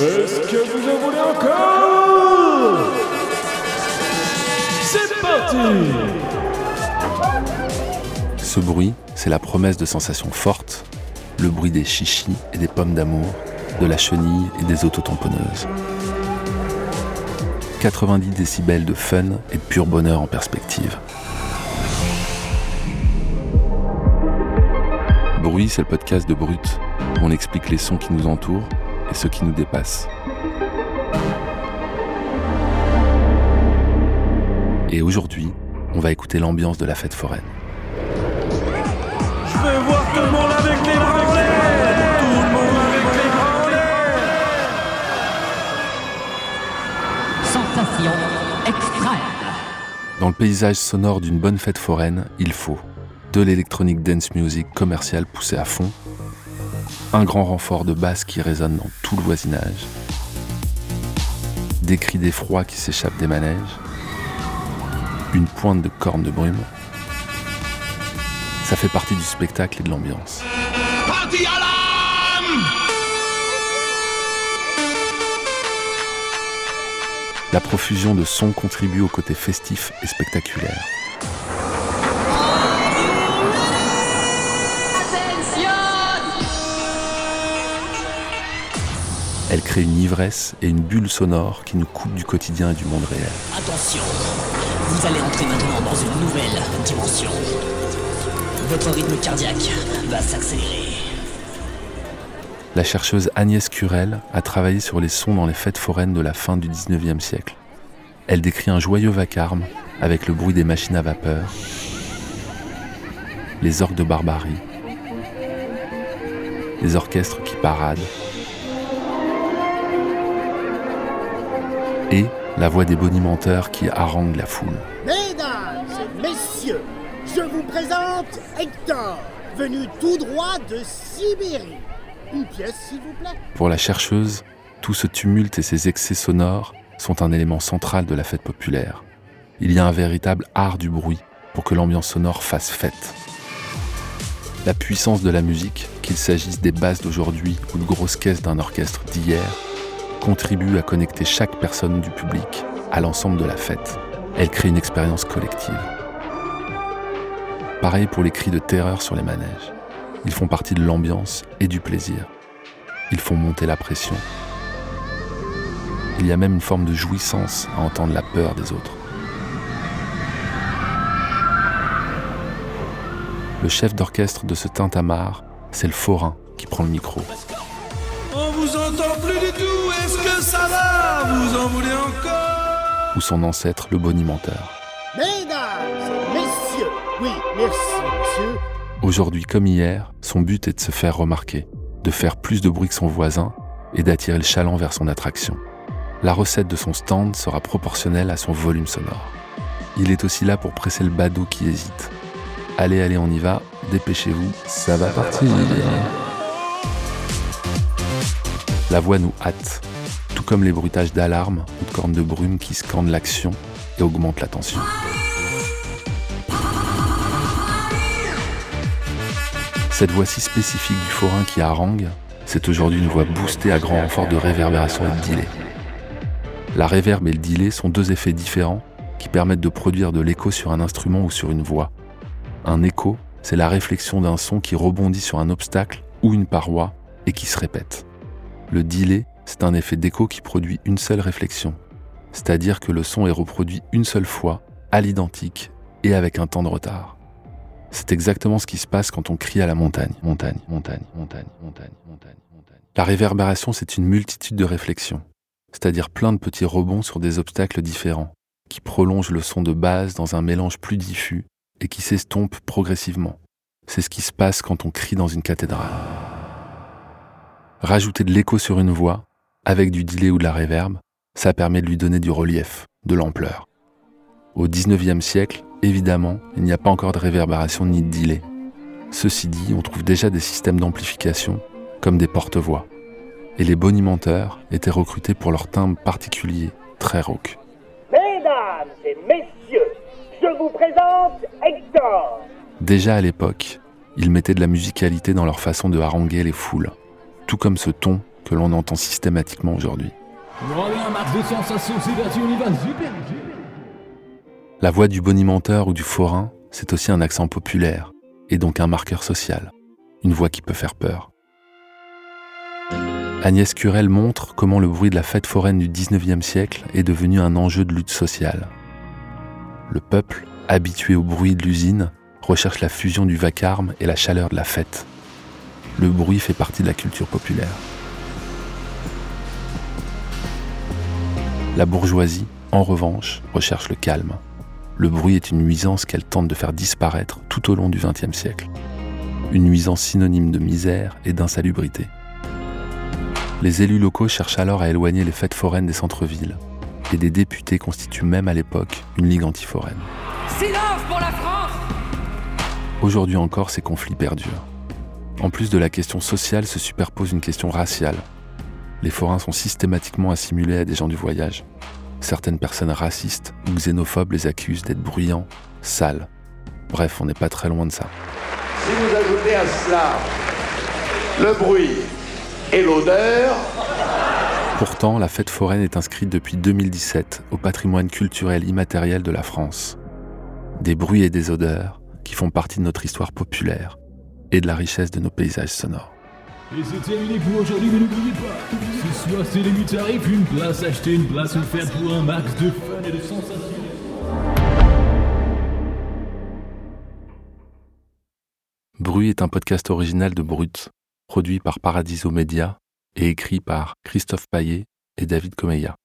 Est-ce que vous en voulez encore? C'est parti Ce bruit, c'est la promesse de sensations fortes, le bruit des chichis et des pommes d'amour, de la chenille et des autotamponneuses. 90 décibels de fun et pur bonheur en perspective. Bruit, c'est le podcast de Brut, on explique les sons qui nous entourent et ceux qui nous dépassent. Et aujourd'hui, on va écouter l'ambiance de la fête foraine. Je veux voir tout le monde avec les bras en l'air Tout le monde avec les bras en l'air Sensation extrême. Dans le paysage sonore d'une bonne fête foraine, il faut de l'électronique dance music commerciale poussée à fond, un grand renfort de basse qui résonne dans tout le voisinage, des cris d'effroi qui s'échappent des manèges, une pointe de corne de brume. Ça fait partie du spectacle et de l'ambiance. La profusion de sons contribue au côté festif et spectaculaire. Elle crée une ivresse et une bulle sonore qui nous coupe du quotidien et du monde réel. Attention, vous allez entrer maintenant dans une nouvelle dimension. Votre rythme cardiaque va s'accélérer. La chercheuse Agnès Curel a travaillé sur les sons dans les fêtes foraines de la fin du 19e siècle. Elle décrit un joyeux vacarme avec le bruit des machines à vapeur, les orgues de barbarie, les orchestres qui paradent, et la voix des bonimenteurs qui haranguent la foule. Mesdames et messieurs, je vous présente Hector, venu tout droit de Sibérie. Une pièce, s'il vous plaît. Pour la chercheuse, tout ce tumulte et ces excès sonores sont un élément central de la fête populaire. Il y a un véritable art du bruit pour que l'ambiance sonore fasse fête. La puissance de la musique, qu'il s'agisse des basses d'aujourd'hui ou de grosses caisses d'un orchestre d'hier, contribue à connecter chaque personne du public à l'ensemble de la fête. Elle crée une expérience collective. Pareil pour les cris de terreur sur les manèges. Ils font partie de l'ambiance et du plaisir. Ils font monter la pression. Il y a même une forme de jouissance à entendre la peur des autres. Le chef d'orchestre de ce tintamarre, c'est le forain qui prend le micro. On vous entend plus du tout Est-ce que ça va Vous en voulez encore ou son ancêtre, le bonimenteur. Mesdames messieurs, oui, merci, monsieur. Aujourd'hui comme hier, son but est de se faire remarquer, de faire plus de bruit que son voisin et d'attirer le chaland vers son attraction. La recette de son stand sera proportionnelle à son volume sonore. Il est aussi là pour presser le badaud qui hésite. Allez, allez, on y va, dépêchez-vous, ça va partir. La voix nous hâte, comme les bruitages d'alarme ou de cornes de brume qui scandent l'action et augmentent la tension. Cette voix si spécifique du forain qui harangue, c'est aujourd'hui une voix boostée à grand renfort de réverbération et de delay. La réverb et le delay sont deux effets différents qui permettent de produire de l'écho sur un instrument ou sur une voix. Un écho, c'est la réflexion d'un son qui rebondit sur un obstacle ou une paroi et qui se répète. Le delay, c'est un effet d'écho qui produit une seule réflexion, c'est-à-dire que le son est reproduit une seule fois, à l'identique et avec un temps de retard. C'est exactement ce qui se passe quand on crie à la montagne. La réverbération, c'est une multitude de réflexions, c'est-à-dire plein de petits rebonds sur des obstacles différents, qui prolongent le son de base dans un mélange plus diffus et qui s'estompe progressivement. C'est ce qui se passe quand on crie dans une cathédrale. Rajouter de l'écho sur une voix, avec du delay ou de la réverb, ça permet de lui donner du relief, de l'ampleur. Au 19e siècle, évidemment, il n'y a pas encore de réverbération ni de delay. Ceci dit, on trouve déjà des systèmes d'amplification, comme des porte-voix. Et les bonimenteurs étaient recrutés pour leur timbre particulier, très rauque. Mesdames et messieurs, je vous présente Hector. Déjà à l'époque, ils mettaient de la musicalité dans leur façon de haranguer les foules, tout comme ce ton que l'on entend systématiquement aujourd'hui. La voix du bonimenteur ou du forain, c'est aussi un accent populaire, et donc un marqueur social, une voix qui peut faire peur. Agnès Curel montre comment le bruit de la fête foraine du 19e siècle est devenu un enjeu de lutte sociale. Le peuple, habitué au bruit de l'usine, recherche la fusion du vacarme et la chaleur de la fête. Le bruit fait partie de la culture populaire. La bourgeoisie, en revanche, recherche le calme. Le bruit est une nuisance qu'elle tente de faire disparaître tout au long du XXe siècle. Une nuisance synonyme de misère et d'insalubrité. Les élus locaux cherchent alors à éloigner les fêtes foraines des centres-villes, et des députés constituent même à l'époque une ligue anti-foraine. Silence pour la France Aujourd'hui encore, ces conflits perdurent. En plus de la question sociale se superpose une question raciale. Les forains sont systématiquement assimilés à des gens du voyage. Certaines personnes racistes ou xénophobes les accusent d'être bruyants, sales. Bref, on n'est pas très loin de ça. Si vous ajoutez à cela le bruit, et l'odeur. Pourtant, la fête foraine est inscrite depuis 2017 au patrimoine culturel immatériel de la France. Des bruits et des odeurs qui font partie de notre histoire populaire et de la richesse de nos paysages sonores. Et c'est terminé pour aujourd'hui, mais n'oubliez pas, ce soir c'est les tarifs, une place achetée, une place offerte pour un max de fun et de sensations. Bruit est un podcast original de Brut, produit par Paradiso Media et écrit par Christophe Paillet et David Comeya.